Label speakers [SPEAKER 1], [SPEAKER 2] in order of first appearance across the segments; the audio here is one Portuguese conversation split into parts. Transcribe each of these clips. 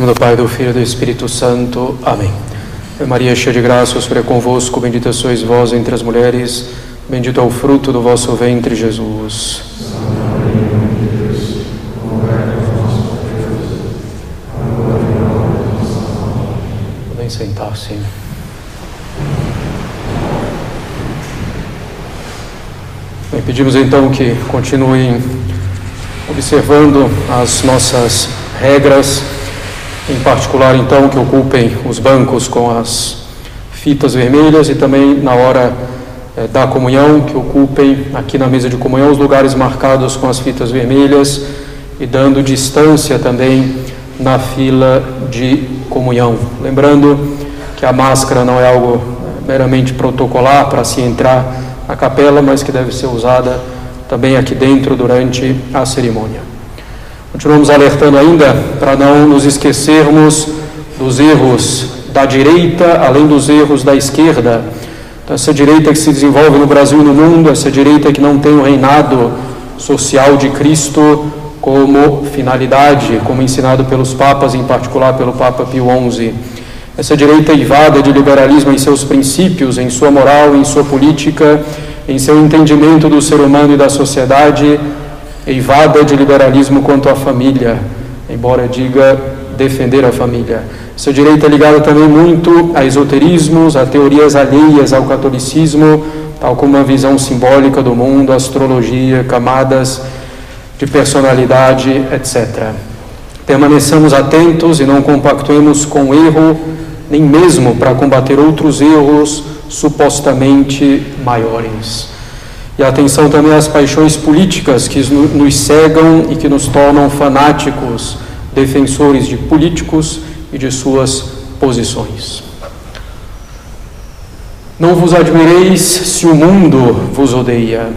[SPEAKER 1] nome do Pai, do Filho e do Espírito Santo. Amém. Maria, cheia de graça, o Senhor é convosco, bendita sois vós entre as mulheres, bendito é o fruto do vosso ventre, Jesus. Podem sentar-se. Bem, pedimos então que continuem observando as nossas regras em particular então que ocupem os bancos com as fitas vermelhas e também na hora eh, da comunhão que ocupem aqui na mesa de comunhão os lugares marcados com as fitas vermelhas e dando distância também na fila de comunhão. Lembrando que a máscara não é algo eh, meramente protocolar para se entrar na capela, mas que deve ser usada também aqui dentro durante a cerimônia. Continuamos alertando ainda para não nos esquecermos dos erros da direita, além dos erros da esquerda. Essa direita que se desenvolve no Brasil e no mundo, essa direita que não tem o reinado social de Cristo como finalidade, como ensinado pelos papas, em particular pelo Papa Pio XI. Essa direita eivada de liberalismo em seus princípios, em sua moral, em sua política, em seu entendimento do ser humano e da sociedade, eivada de liberalismo quanto à família, embora diga defender a família. Seu direito é ligado também muito a esoterismos, a teorias alheias ao catolicismo, tal como a visão simbólica do mundo, astrologia, camadas de personalidade, etc. Permaneçamos atentos e não compactuemos com o erro, nem mesmo para combater outros erros supostamente maiores. E atenção também às paixões políticas que nos cegam e que nos tornam fanáticos, defensores de políticos e de suas posições. Não vos admireis se o mundo vos odeia.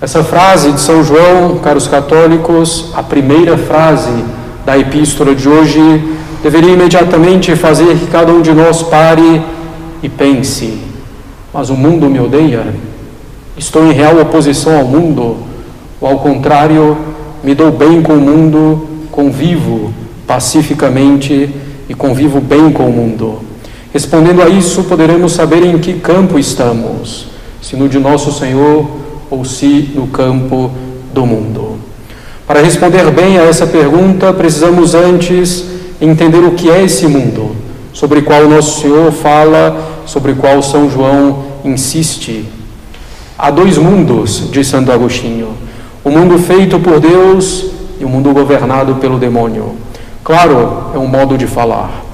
[SPEAKER 1] Essa frase de São João, caros católicos, a primeira frase da epístola de hoje, deveria imediatamente fazer que cada um de nós pare e pense: mas o mundo me odeia? Estou em real oposição ao mundo, ou ao contrário, me dou bem com o mundo, convivo pacificamente e convivo bem com o mundo. Respondendo a isso, poderemos saber em que campo estamos, se no de nosso Senhor ou se no campo do mundo. Para responder bem a essa pergunta, precisamos antes entender o que é esse mundo, sobre o qual nosso Senhor fala, sobre o qual São João insiste. Há dois mundos, diz Santo Agostinho: o mundo feito por Deus e o mundo governado pelo demônio. Claro, é um modo de falar.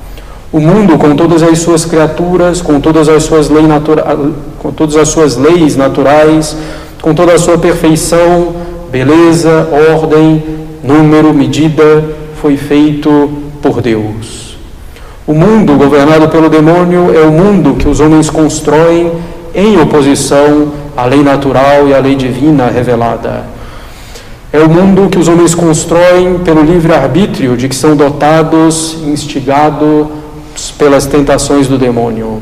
[SPEAKER 1] O mundo, com todas as suas criaturas, com todas as suas, leis, natura... com todas as suas leis naturais, com toda a sua perfeição, beleza, ordem, número, medida, foi feito por Deus. O mundo governado pelo demônio é o mundo que os homens constroem em oposição a lei natural e a lei divina revelada. É o mundo que os homens constroem pelo livre-arbítrio de que são dotados, instigados pelas tentações do demônio.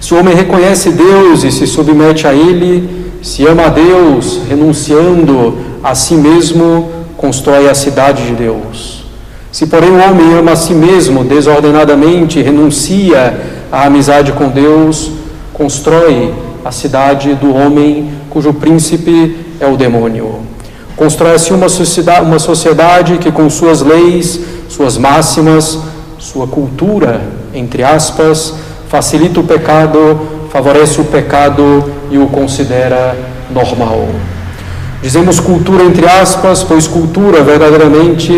[SPEAKER 1] Se o homem reconhece Deus e se submete a Ele, se ama a Deus, renunciando a si mesmo, constrói a cidade de Deus. Se, porém, o homem ama a si mesmo desordenadamente, renuncia à amizade com Deus, constrói a cidade do homem cujo príncipe é o demônio. Constrói-se uma sociedade, uma sociedade que, com suas leis, suas máximas, sua cultura, entre aspas, facilita o pecado, favorece o pecado e o considera normal. Dizemos cultura entre aspas, pois cultura verdadeiramente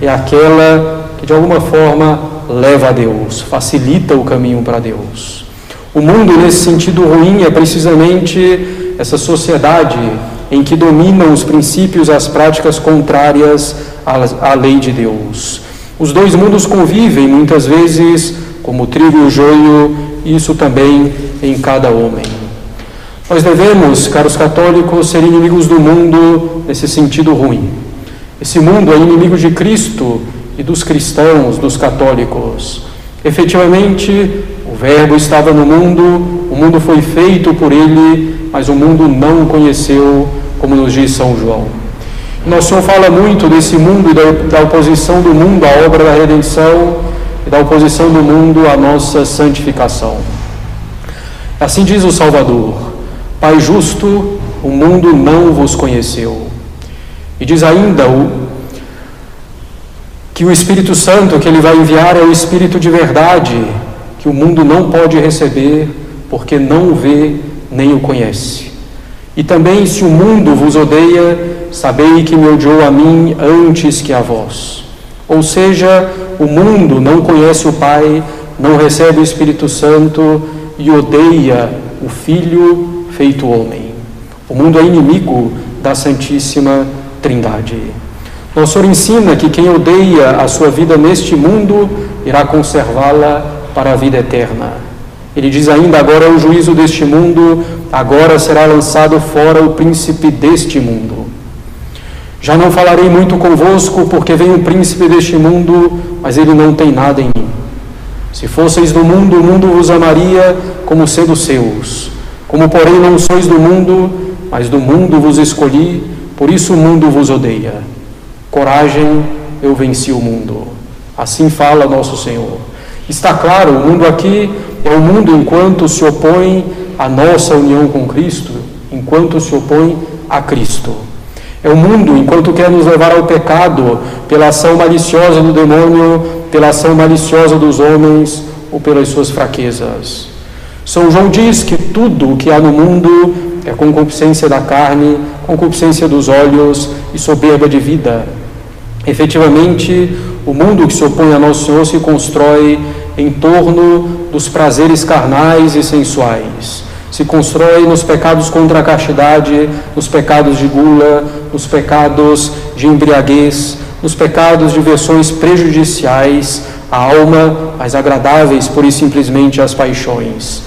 [SPEAKER 1] é aquela que de alguma forma leva a Deus, facilita o caminho para Deus. O mundo, nesse sentido ruim, é precisamente essa sociedade em que dominam os princípios as práticas contrárias à lei de Deus. Os dois mundos convivem muitas vezes como o trigo e o joio, isso também em cada homem. Nós devemos, caros católicos, ser inimigos do mundo nesse sentido ruim. Esse mundo é inimigo de Cristo e dos cristãos, dos católicos. Efetivamente, Verbo estava no mundo, o mundo foi feito por ele, mas o mundo não o conheceu, como nos diz São João. Nosso Senhor fala muito desse mundo, da, da oposição do mundo à obra da redenção e da oposição do mundo à nossa santificação. Assim diz o Salvador: Pai justo, o mundo não vos conheceu. E diz ainda o, que o Espírito Santo que ele vai enviar é o Espírito de verdade, que o mundo não pode receber, porque não o vê nem o conhece. E também, se o mundo vos odeia, sabei que me odiou a mim antes que a vós. Ou seja, o mundo não conhece o Pai, não recebe o Espírito Santo e odeia o Filho feito homem. O mundo é inimigo da Santíssima Trindade. Nosso Senhor ensina que quem odeia a sua vida neste mundo irá conservá-la para a vida eterna. Ele diz ainda: agora é o juízo deste mundo, agora será lançado fora o príncipe deste mundo. Já não falarei muito convosco, porque vem o príncipe deste mundo, mas ele não tem nada em mim. Se fosseis do mundo, o mundo vos amaria como sendo seus. Como, porém, não sois do mundo, mas do mundo vos escolhi, por isso o mundo vos odeia. Coragem, eu venci o mundo. Assim fala nosso Senhor. Está claro, o mundo aqui é o mundo enquanto se opõe à nossa união com Cristo, enquanto se opõe a Cristo. É o mundo enquanto quer nos levar ao pecado pela ação maliciosa do demônio, pela ação maliciosa dos homens ou pelas suas fraquezas. São João diz que tudo o que há no mundo é concupiscência da carne, concupiscência dos olhos e soberba de vida. Efetivamente, o mundo que se opõe a Nosso Senhor se constrói em torno dos prazeres carnais e sensuais. Se constrói nos pecados contra a castidade, nos pecados de gula, nos pecados de embriaguez, nos pecados de versões prejudiciais à alma, mas agradáveis por e simplesmente às paixões.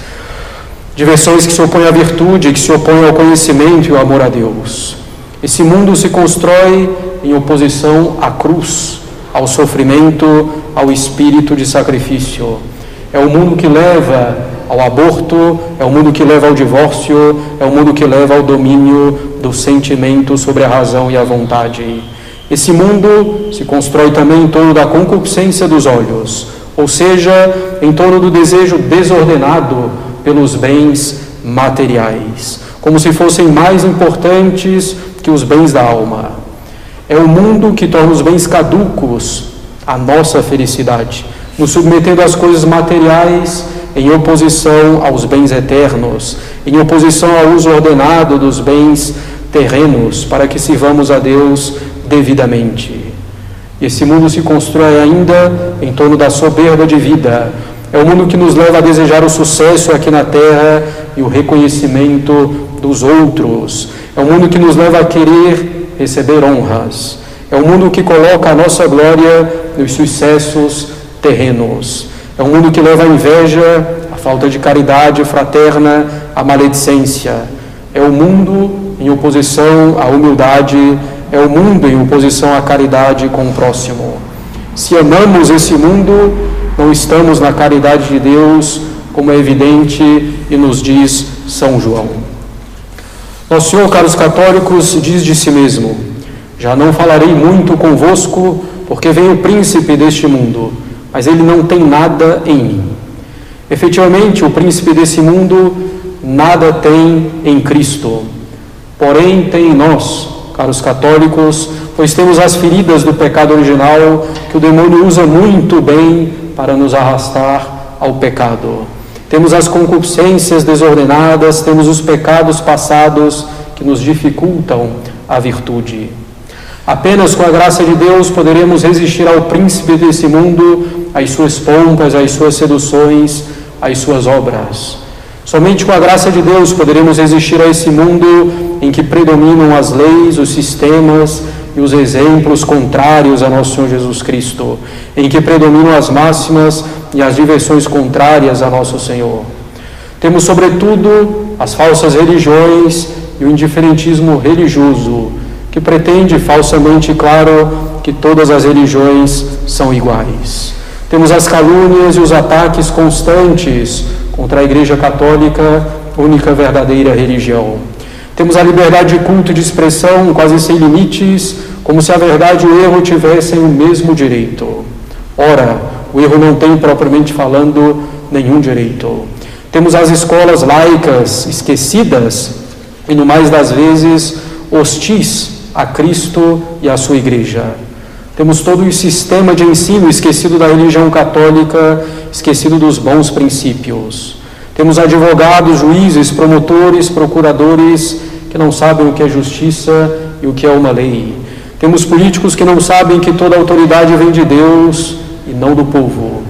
[SPEAKER 1] Diversões que se opõem à virtude, que se opõem ao conhecimento e ao amor a Deus. Esse mundo se constrói em oposição à cruz, ao sofrimento, ao espírito de sacrifício. É o mundo que leva ao aborto, é o mundo que leva ao divórcio, é o mundo que leva ao domínio do sentimento sobre a razão e a vontade. Esse mundo se constrói também em torno da concupiscência dos olhos, ou seja, em torno do desejo desordenado pelos bens materiais, como se fossem mais importantes que os bens da alma. É o mundo que torna os bens caducos a nossa felicidade, nos submetendo às coisas materiais em oposição aos bens eternos, em oposição ao uso ordenado dos bens terrenos, para que sirvamos a Deus devidamente. Esse mundo se constrói ainda em torno da soberba de vida. É o mundo que nos leva a desejar o sucesso aqui na terra e o reconhecimento dos outros. É o mundo que nos leva a querer receber honras. É o mundo que coloca a nossa glória nos sucessos terrenos. É um mundo que leva a inveja, a falta de caridade fraterna, a maledicência. É o mundo em oposição à humildade, é o mundo em oposição à caridade com o próximo. Se amamos esse mundo, não estamos na caridade de Deus, como é evidente e nos diz São João. Nosso Senhor, caros católicos, diz de si mesmo: Já não falarei muito convosco, porque vem o príncipe deste mundo, mas ele não tem nada em mim. Efetivamente, o príncipe desse mundo nada tem em Cristo, porém tem em nós, caros católicos, pois temos as feridas do pecado original que o demônio usa muito bem para nos arrastar ao pecado. Temos as concupiscências desordenadas, temos os pecados passados que nos dificultam a virtude. Apenas com a graça de Deus poderemos resistir ao príncipe desse mundo, às suas pompas, às suas seduções, às suas obras. Somente com a graça de Deus poderemos resistir a esse mundo em que predominam as leis, os sistemas e os exemplos contrários a nosso Senhor Jesus Cristo, em que predominam as máximas e as diversões contrárias a nosso Senhor. Temos, sobretudo, as falsas religiões e o indiferentismo religioso que pretende falsamente, claro, que todas as religiões são iguais. Temos as calúnias e os ataques constantes contra a Igreja Católica, única verdadeira religião. Temos a liberdade de culto e de expressão quase sem limites, como se a verdade e o erro tivessem o mesmo direito. Ora, o erro não tem, propriamente falando, nenhum direito. Temos as escolas laicas esquecidas e, no mais das vezes, hostis a Cristo e à sua igreja. Temos todo o sistema de ensino esquecido da religião católica, esquecido dos bons princípios. Temos advogados, juízes, promotores, procuradores que não sabem o que é justiça e o que é uma lei. Temos políticos que não sabem que toda autoridade vem de Deus e não do povo.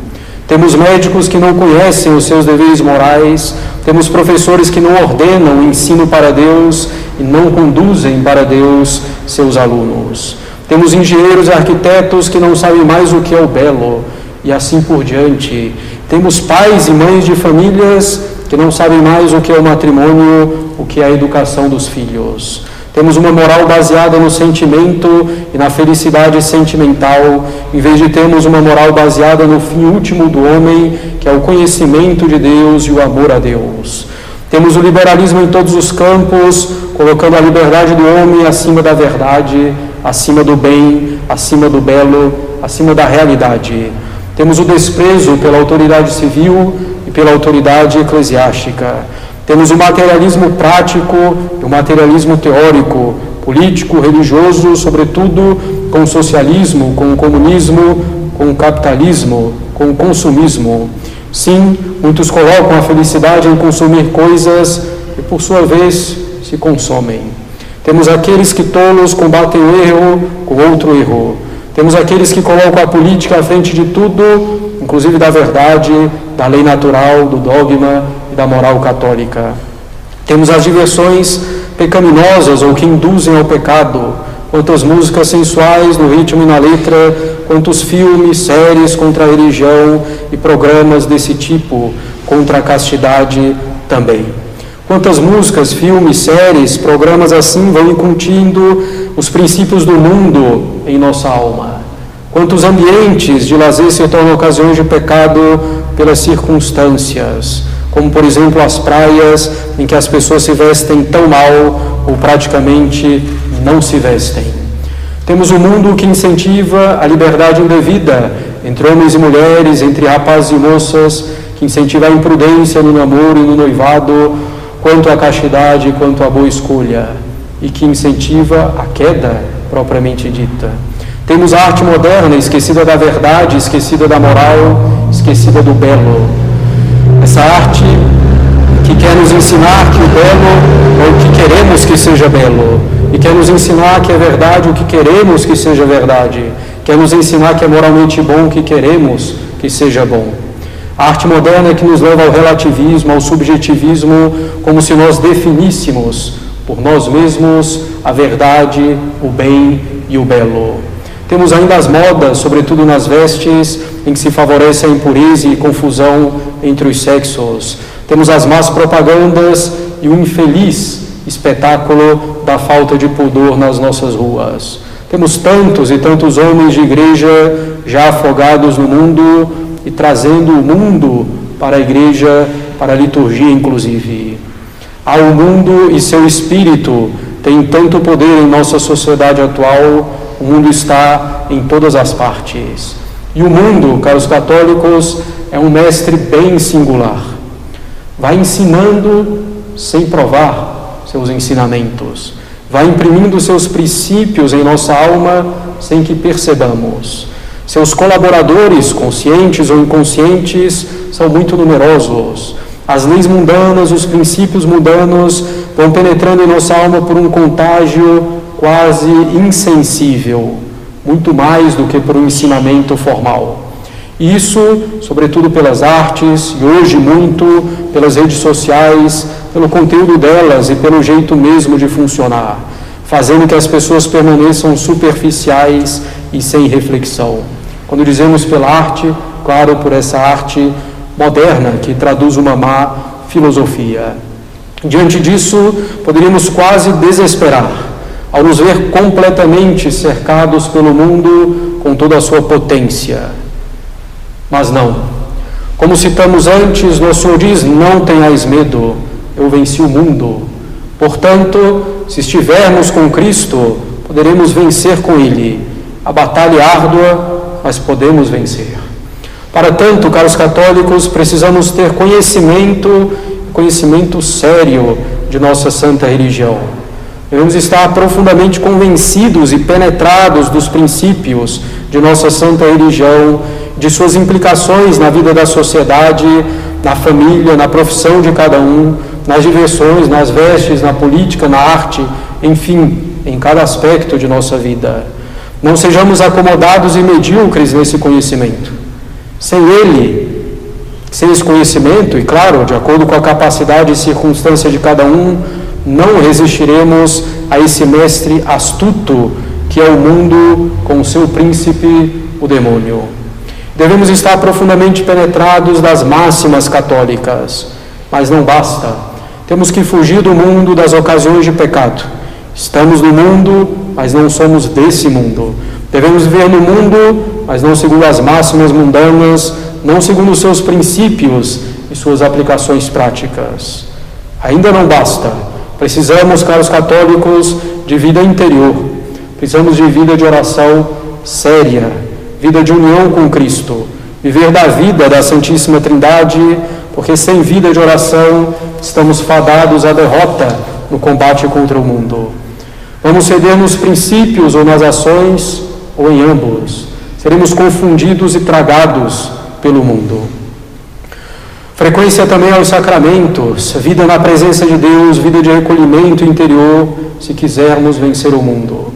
[SPEAKER 1] Temos médicos que não conhecem os seus deveres morais, temos professores que não ordenam o ensino para Deus e não conduzem para Deus seus alunos. Temos engenheiros e arquitetos que não sabem mais o que é o belo e assim por diante. Temos pais e mães de famílias que não sabem mais o que é o matrimônio, o que é a educação dos filhos. Temos uma moral baseada no sentimento e na felicidade sentimental, em vez de termos uma moral baseada no fim último do homem, que é o conhecimento de Deus e o amor a Deus. Temos o liberalismo em todos os campos, colocando a liberdade do homem acima da verdade, acima do bem, acima do belo, acima da realidade. Temos o desprezo pela autoridade civil e pela autoridade eclesiástica. Temos o materialismo prático o materialismo teórico, político, religioso, sobretudo com o socialismo, com o comunismo, com o capitalismo, com o consumismo. Sim, muitos colocam a felicidade em consumir coisas e, por sua vez, se consomem. Temos aqueles que tolos combatem o erro com outro erro. Temos aqueles que colocam a política à frente de tudo, inclusive da verdade, da lei natural, do dogma da moral católica. Temos as diversões pecaminosas ou que induzem ao pecado, quantas músicas sensuais no ritmo e na letra, quantos filmes, séries contra a religião e programas desse tipo contra a castidade também. Quantas músicas, filmes, séries, programas assim vão incutindo os princípios do mundo em nossa alma? Quantos ambientes de lazer se tornam ocasiões de pecado pelas circunstâncias? Como, por exemplo, as praias em que as pessoas se vestem tão mal ou praticamente não se vestem. Temos um mundo que incentiva a liberdade indevida entre homens e mulheres, entre rapazes e moças, que incentiva a imprudência no namoro e no noivado, quanto à castidade, quanto à boa escolha, e que incentiva a queda propriamente dita. Temos a arte moderna, esquecida da verdade, esquecida da moral, esquecida do belo. Essa arte que quer nos ensinar que o belo é o que queremos que seja belo, e quer nos ensinar que é verdade o que queremos que seja verdade, quer nos ensinar que é moralmente bom o que queremos que seja bom. A arte moderna é que nos leva ao relativismo, ao subjetivismo, como se nós definíssemos por nós mesmos a verdade, o bem e o belo. Temos ainda as modas, sobretudo nas vestes, em que se favorece a impureza e confusão entre os sexos. Temos as más propagandas e o infeliz espetáculo da falta de pudor nas nossas ruas. Temos tantos e tantos homens de igreja já afogados no mundo e trazendo o mundo para a igreja, para a liturgia, inclusive. Ao mundo e seu espírito tem tanto poder em nossa sociedade atual, o mundo está em todas as partes. E o mundo, caros católicos, é um mestre bem singular. Vai ensinando sem provar seus ensinamentos. Vai imprimindo seus princípios em nossa alma sem que percebamos. Seus colaboradores, conscientes ou inconscientes, são muito numerosos. As leis mundanas, os princípios mundanos vão penetrando em nossa alma por um contágio quase insensível, muito mais do que por um ensinamento formal. Isso, sobretudo pelas artes e hoje muito pelas redes sociais, pelo conteúdo delas e pelo jeito mesmo de funcionar, fazendo que as pessoas permaneçam superficiais e sem reflexão. Quando dizemos pela arte, claro, por essa arte moderna que traduz uma má filosofia. Diante disso, poderíamos quase desesperar ao nos ver completamente cercados pelo mundo com toda a sua potência. Mas não. Como citamos antes, nosso Senhor diz: Não tenhais medo, eu venci o mundo. Portanto, se estivermos com Cristo, poderemos vencer com Ele. A batalha é árdua, mas podemos vencer. Para tanto, caros católicos, precisamos ter conhecimento, conhecimento sério de nossa santa religião. Devemos estar profundamente convencidos e penetrados dos princípios de nossa santa religião, de suas implicações na vida da sociedade, na família, na profissão de cada um, nas diversões, nas vestes, na política, na arte, enfim, em cada aspecto de nossa vida. Não sejamos acomodados e medíocres nesse conhecimento. Sem ele, sem esse conhecimento, e claro, de acordo com a capacidade e circunstância de cada um, não resistiremos a esse mestre astuto que é o mundo com seu príncipe, o demônio. Devemos estar profundamente penetrados das máximas católicas, mas não basta. Temos que fugir do mundo das ocasiões de pecado Estamos no mundo, mas não somos desse mundo. Devemos viver no mundo, mas não segundo as máximas mundanas, não segundo seus princípios e suas aplicações práticas. Ainda não basta. Precisamos, caros católicos, de vida interior. Precisamos de vida de oração séria, vida de união com Cristo, viver da vida da Santíssima Trindade, porque sem vida de oração estamos fadados à derrota no combate contra o mundo. Vamos ceder nos princípios ou nas ações, ou em ambos. Seremos confundidos e tragados pelo mundo. Frequência também aos sacramentos, vida na presença de Deus, vida de recolhimento interior, se quisermos vencer o mundo.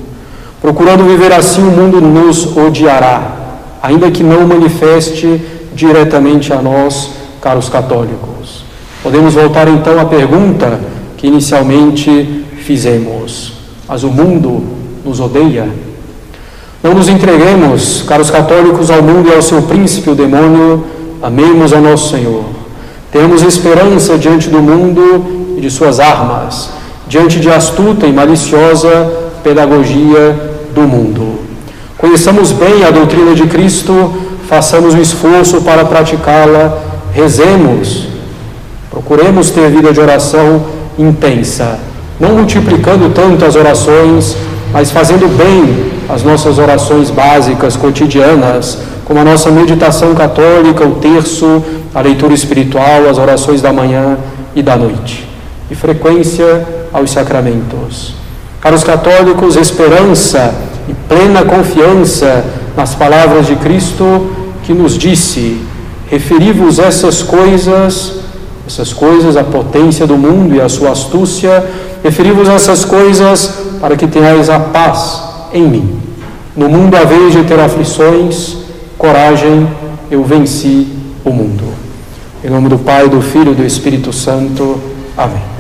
[SPEAKER 1] Procurando viver assim, o mundo nos odiará, ainda que não manifeste diretamente a nós, caros católicos. Podemos voltar então à pergunta que inicialmente fizemos mas o mundo nos odeia. Não nos entreguemos, caros católicos, ao mundo e ao seu príncipe, o demônio, amemos ao nosso Senhor. Temos esperança diante do mundo e de suas armas, diante de astuta e maliciosa pedagogia do mundo. Conheçamos bem a doutrina de Cristo, façamos o esforço para praticá-la, rezemos, procuremos ter vida de oração intensa não multiplicando tanto as orações, mas fazendo bem as nossas orações básicas, cotidianas, como a nossa meditação católica, o terço, a leitura espiritual, as orações da manhã e da noite. E frequência aos sacramentos. Para os católicos, esperança e plena confiança nas palavras de Cristo que nos disse: referi-vos essas coisas, essas coisas, a potência do mundo e a sua astúcia, Referi-vos essas coisas para que tenhais a paz em mim. No mundo, a vez de ter aflições, coragem, eu venci o mundo. Em nome do Pai, do Filho e do Espírito Santo. Amém.